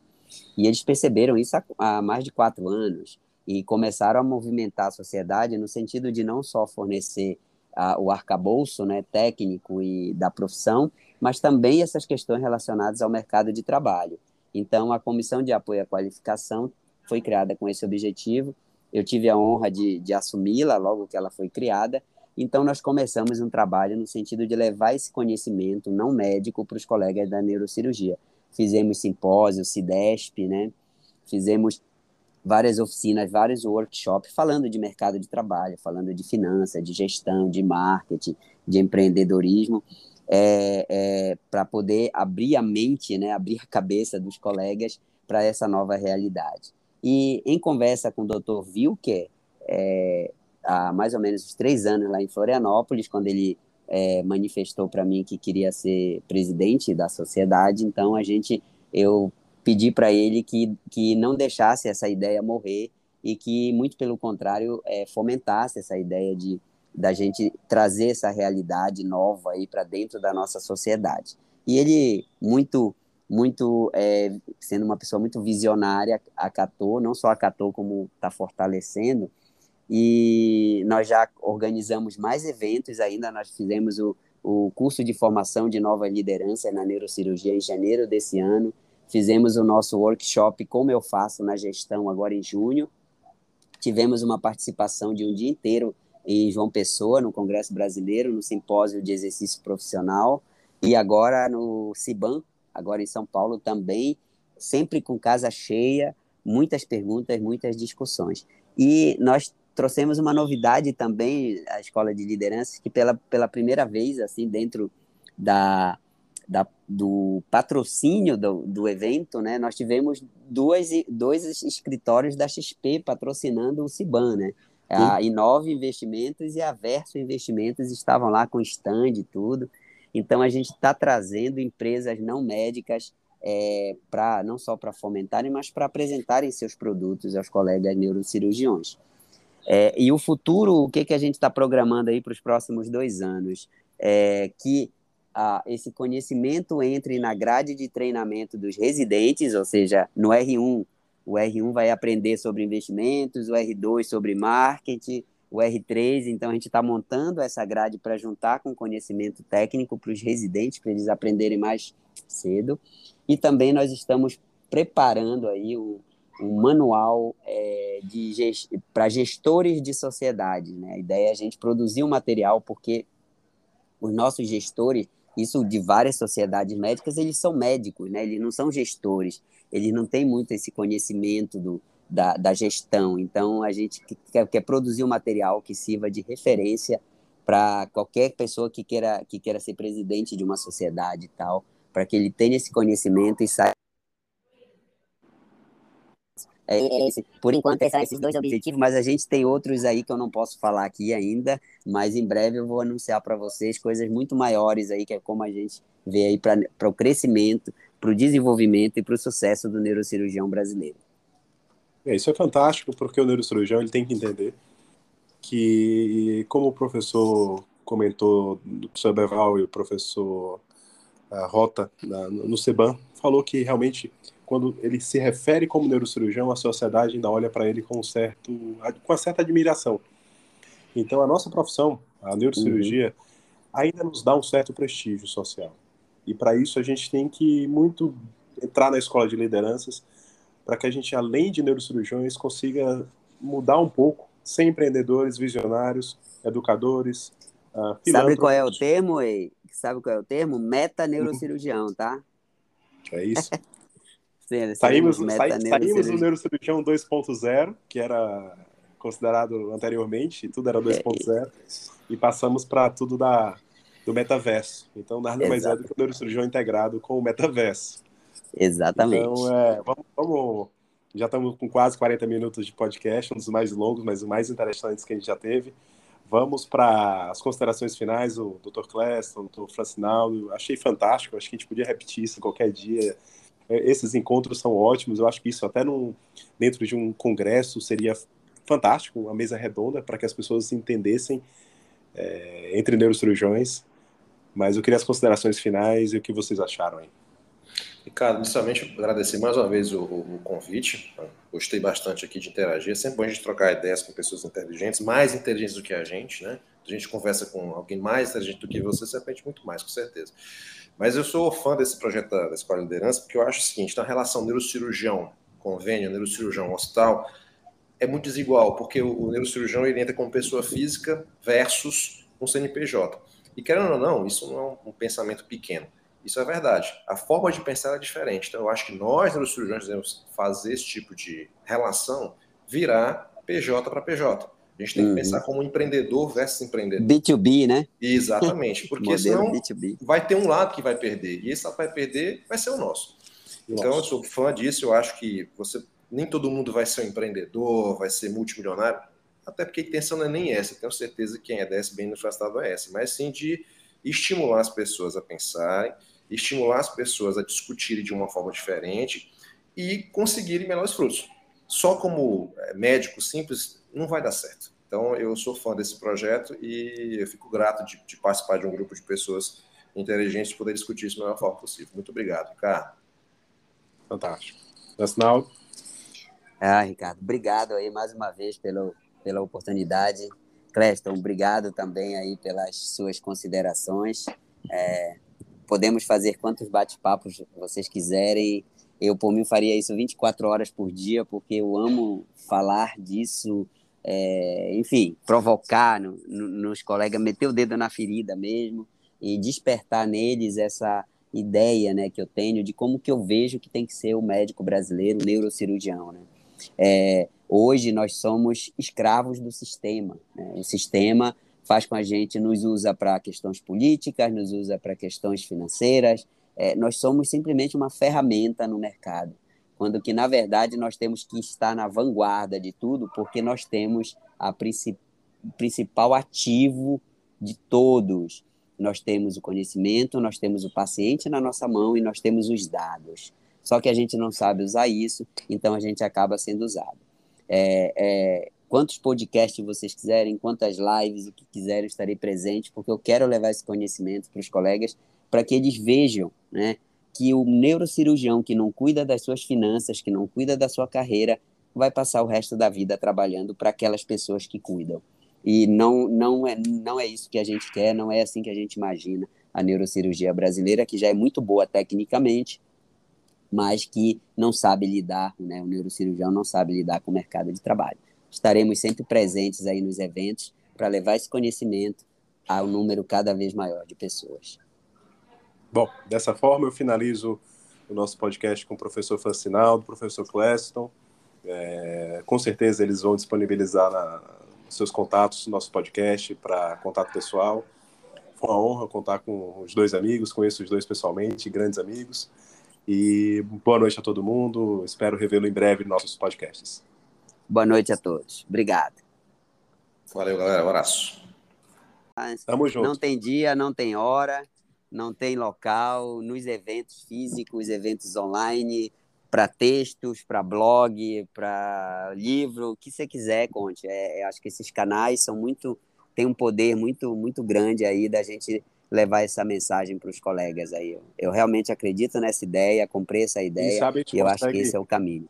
E eles perceberam isso há, há mais de quatro anos e começaram a movimentar a sociedade no sentido de não só fornecer a, o arcabouço né, técnico e da profissão, mas também essas questões relacionadas ao mercado de trabalho. Então, a Comissão de Apoio à Qualificação foi criada com esse objetivo. Eu tive a honra de, de assumi-la logo que ela foi criada. Então, nós começamos um trabalho no sentido de levar esse conhecimento não médico para os colegas da neurocirurgia. Fizemos simpósio, CIDESP, né? fizemos várias oficinas, vários workshops falando de mercado de trabalho, falando de finanças, de gestão, de marketing, de empreendedorismo, é, é, para poder abrir a mente, né, abrir a cabeça dos colegas para essa nova realidade. E em conversa com o Dr. Wilker, é, há mais ou menos três anos lá em Florianópolis, quando ele é, manifestou para mim que queria ser presidente da sociedade, então a gente, eu pedi para ele que, que não deixasse essa ideia morrer e que, muito pelo contrário, é, fomentasse essa ideia de da gente trazer essa realidade nova aí para dentro da nossa sociedade. E ele, muito, muito, é, sendo uma pessoa muito visionária, acatou, não só acatou, como está fortalecendo. E nós já organizamos mais eventos ainda, nós fizemos o, o curso de formação de nova liderança na neurocirurgia em janeiro desse ano, Fizemos o nosso workshop Como Eu Faço na Gestão agora em junho. Tivemos uma participação de um dia inteiro em João Pessoa, no Congresso Brasileiro, no Simpósio de Exercício Profissional. E agora no CIBAN, agora em São Paulo também, sempre com casa cheia, muitas perguntas, muitas discussões. E nós trouxemos uma novidade também à Escola de Liderança, que pela, pela primeira vez, assim, dentro da, da, do patrocínio do, do evento, né, nós tivemos duas, dois escritórios da XP patrocinando o Ciban, né? A Inove Investimentos e a Verso Investimentos estavam lá com stand e tudo. Então a gente está trazendo empresas não médicas é, para não só para fomentarem, mas para apresentarem seus produtos aos colegas neurocirurgiões. É, e o futuro, o que, que a gente está programando aí para os próximos dois anos? É que a, esse conhecimento entre na grade de treinamento dos residentes, ou seja, no R1, o R1 vai aprender sobre investimentos, o R2 sobre marketing, o R3, então a gente está montando essa grade para juntar com conhecimento técnico para os residentes, para eles aprenderem mais cedo. E também nós estamos preparando aí um, um manual é, gest... para gestores de sociedade. Né? A ideia é a gente produzir um material, porque os nossos gestores isso de várias sociedades médicas, eles são médicos, né? eles não são gestores, eles não têm muito esse conhecimento do, da, da gestão. Então, a gente quer, quer produzir um material que sirva de referência para qualquer pessoa que queira, que queira ser presidente de uma sociedade e tal, para que ele tenha esse conhecimento e saiba é, é, esse, por enquanto, são esses dois objetivos, mas a gente tem outros aí que eu não posso falar aqui ainda, mas em breve eu vou anunciar para vocês coisas muito maiores aí, que é como a gente vê aí para o crescimento, para o desenvolvimento e para o sucesso do neurocirurgião brasileiro. É, isso é fantástico, porque o neurocirurgião ele tem que entender que, como o professor comentou, o professor Beval e o professor uh, Rota na, no SEBAN, falou que realmente quando ele se refere como neurocirurgião, a sociedade ainda olha para ele com um certo, com uma certa admiração. Então, a nossa profissão, a neurocirurgia, uhum. ainda nos dá um certo prestígio social. E para isso a gente tem que muito entrar na escola de lideranças para que a gente, além de neurocirurgiões, consiga mudar um pouco, ser empreendedores, visionários, educadores, uh, Sabe qual é o termo, Ei? Sabe qual é o termo? Meta neurocirurgião, tá? É isso. Sim, saímos, saímos do neurocirurgião 2.0, que era considerado anteriormente, tudo era 2.0, é, e passamos para tudo da, do metaverso. Então, nada mais é do que o neurocirurgião integrado com o metaverso. Exatamente. Então, é, vamos, vamos, já estamos com quase 40 minutos de podcast, um dos mais longos, mas os mais interessantes que a gente já teve. Vamos para as considerações finais, o Dr. Cleston, o Dr. Francinaldo. Achei fantástico, acho que a gente podia repetir isso qualquer dia esses encontros são ótimos. Eu acho que isso até num, dentro de um congresso seria fantástico, uma mesa redonda para que as pessoas entendessem é, entre neurocirurgiões, mas eu queria as considerações finais e o que vocês acharam aí. Ricardo, inicialmente agradecer mais uma vez o, o, convite. Gostei bastante aqui de interagir. É sempre bom a gente trocar ideias com pessoas inteligentes, mais inteligentes do que a gente, né? A gente conversa com alguém mais inteligente do que você, você aprende muito mais, com certeza. Mas eu sou fã desse projeto da, Escola de Liderança, porque eu acho o seguinte: na relação neurocirurgião, convênio, neurocirurgião, hospital, é muito desigual, porque o, neurocirurgião ele entra como pessoa física versus um CNPJ. E querendo ou não, isso não é um pensamento pequeno. Isso é verdade. A forma de pensar é diferente. Então, eu acho que nós, neurocirurgiões, devemos fazer esse tipo de relação virar PJ para PJ. A gente tem que uhum. pensar como empreendedor versus empreendedor. B2B, né? Exatamente, porque senão B2B. vai ter um lado que vai perder, e esse lado vai perder vai ser o nosso. Então, eu sou fã disso, eu acho que você nem todo mundo vai ser um empreendedor, vai ser multimilionário, até porque a intenção não é nem essa, tenho certeza que quem é desse bem no afastado é essa, mas sim de estimular as pessoas a pensarem, estimular as pessoas a discutirem de uma forma diferente e conseguirem melhores frutos. Só como é, médico simples não vai dar certo. Então, eu sou fã desse projeto e eu fico grato de, de participar de um grupo de pessoas inteligentes e poder discutir isso da melhor forma possível. Muito obrigado, Ricardo. Fantástico. Nacional. Ah, Ricardo, obrigado aí mais uma vez pelo, pela oportunidade. Cleston, obrigado também aí pelas suas considerações. É, podemos fazer quantos bate-papos vocês quiserem. Eu, por mim, faria isso 24 horas por dia, porque eu amo falar disso, é, enfim, provocar no, no, nos colegas, meter o dedo na ferida mesmo e despertar neles essa ideia né, que eu tenho de como que eu vejo que tem que ser o médico brasileiro, o neurocirurgião. Né? É, hoje nós somos escravos do sistema. Né? O sistema faz com a gente, nos usa para questões políticas, nos usa para questões financeiras. É, nós somos simplesmente uma ferramenta no mercado, quando que na verdade nós temos que estar na vanguarda de tudo, porque nós temos a princip principal ativo de todos. Nós temos o conhecimento, nós temos o paciente na nossa mão e nós temos os dados. Só que a gente não sabe usar isso, então a gente acaba sendo usado. É, é, quantos podcasts vocês quiserem, quantas lives, o que quiserem, estarei presente, porque eu quero levar esse conhecimento para os colegas, para que eles vejam né, que o neurocirurgião que não cuida das suas finanças, que não cuida da sua carreira, vai passar o resto da vida trabalhando para aquelas pessoas que cuidam. E não, não, é, não é isso que a gente quer, não é assim que a gente imagina a neurocirurgia brasileira, que já é muito boa tecnicamente, mas que não sabe lidar, né, o neurocirurgião não sabe lidar com o mercado de trabalho estaremos sempre presentes aí nos eventos para levar esse conhecimento a um número cada vez maior de pessoas. Bom, dessa forma eu finalizo o nosso podcast com o professor Francinaldo, o professor Cleston. É, com certeza eles vão disponibilizar na, seus contatos no nosso podcast para contato pessoal. Foi uma honra contar com os dois amigos, conheço os dois pessoalmente, grandes amigos. E boa noite a todo mundo. Espero revê-lo em breve nos nossos podcasts. Boa noite a todos. Obrigado. Valeu, galera. Um abraço. Tamo junto. Não tem dia, não tem hora, não tem local, nos eventos físicos, eventos online, para textos, para blog, para livro, o que você quiser, conte. É, acho que esses canais são muito tem um poder muito muito grande aí da gente levar essa mensagem para os colegas aí. Eu, eu, realmente acredito nessa ideia, comprei essa ideia e, e eu acho que esse é o caminho.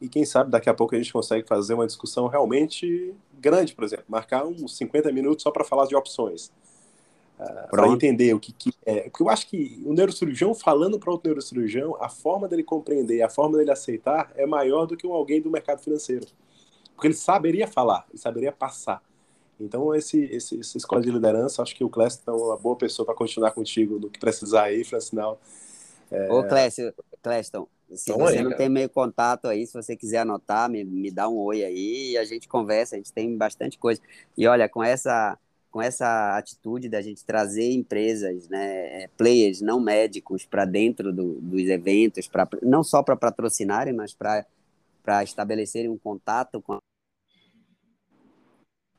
e quem sabe daqui a pouco a gente consegue fazer uma discussão realmente grande, por exemplo, marcar uns 50 minutos só para falar de opções. Uh, para entender o que, que, é. Porque eu acho que o neurocirurgião falando para outro neurocirurgião, a forma dele compreender, a forma dele aceitar é maior do que um alguém do mercado financeiro. Porque ele saberia falar, ele saberia passar. Então, esse, esse, essa escola de liderança, acho que o Clécio é uma boa pessoa para continuar contigo no que precisar aí, Francinal. É... Ô, Clécio, Cléston, se então, você aí, não tem meio contato aí, se você quiser anotar, me, me dá um oi aí e a gente conversa, a gente tem bastante coisa. E olha, com essa com essa atitude da gente trazer empresas, né, é, players não médicos para dentro do, dos eventos, pra, não só para patrocinarem, mas para estabelecerem um contato com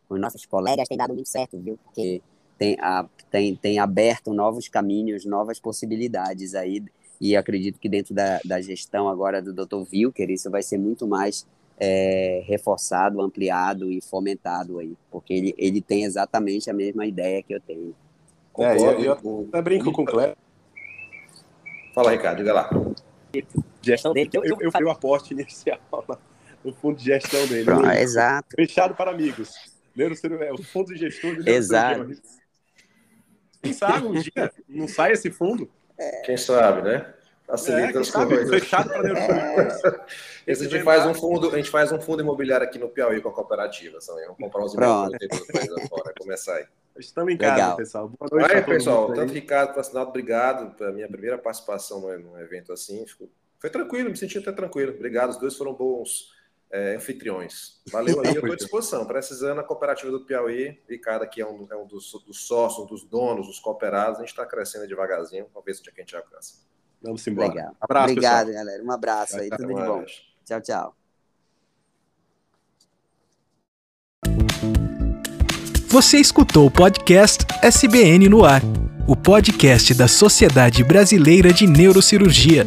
os nossos colegas, tem dado muito certo, viu? Porque tem, a, tem, tem aberto novos caminhos, novas possibilidades aí e acredito que dentro da, da gestão agora do Dr. Wilker, isso vai ser muito mais é, reforçado, ampliado e fomentado aí, porque ele, ele tem exatamente a mesma ideia que eu tenho. É, eu, eu até brinco com o Cleber. Fala, Ricardo, diga lá. Gestão, eu, eu, eu fui o aporte inicial no fundo de gestão dele. Pronto, exato. Fechado para amigos. É o fundo de gestão de Exato. Quem sabe um dia não sai esse fundo? Quem sabe, né? Facilita é, as coisas. Fechado para é. a gente faz um fundo, a gente faz um fundo imobiliário aqui no Piauí com a cooperativa, Vamos comprar uns imóveis fora, começar aí. Estamos em casa, Legal. pessoal. Boa noite, aí, pessoal. Tanto Ricardo Fascinado, obrigado pela minha primeira participação num evento assim. Foi tranquilo, me senti até tranquilo. Obrigado, os dois foram bons é, anfitriões. Valeu aí, eu estou à disposição. Precisando, a cooperativa do Piauí, Ricardo aqui é um, é um dos, dos, sócios, um dos donos, dos cooperados, a gente está crescendo devagarzinho, vamos ver se dia que a gente alcança. Vamos embora. Legal. Abraço, Obrigado, pessoal. galera. Um abraço aí, tudo de bom. Tchau, tchau. Você escutou o podcast SBN no Ar, o podcast da Sociedade Brasileira de Neurocirurgia.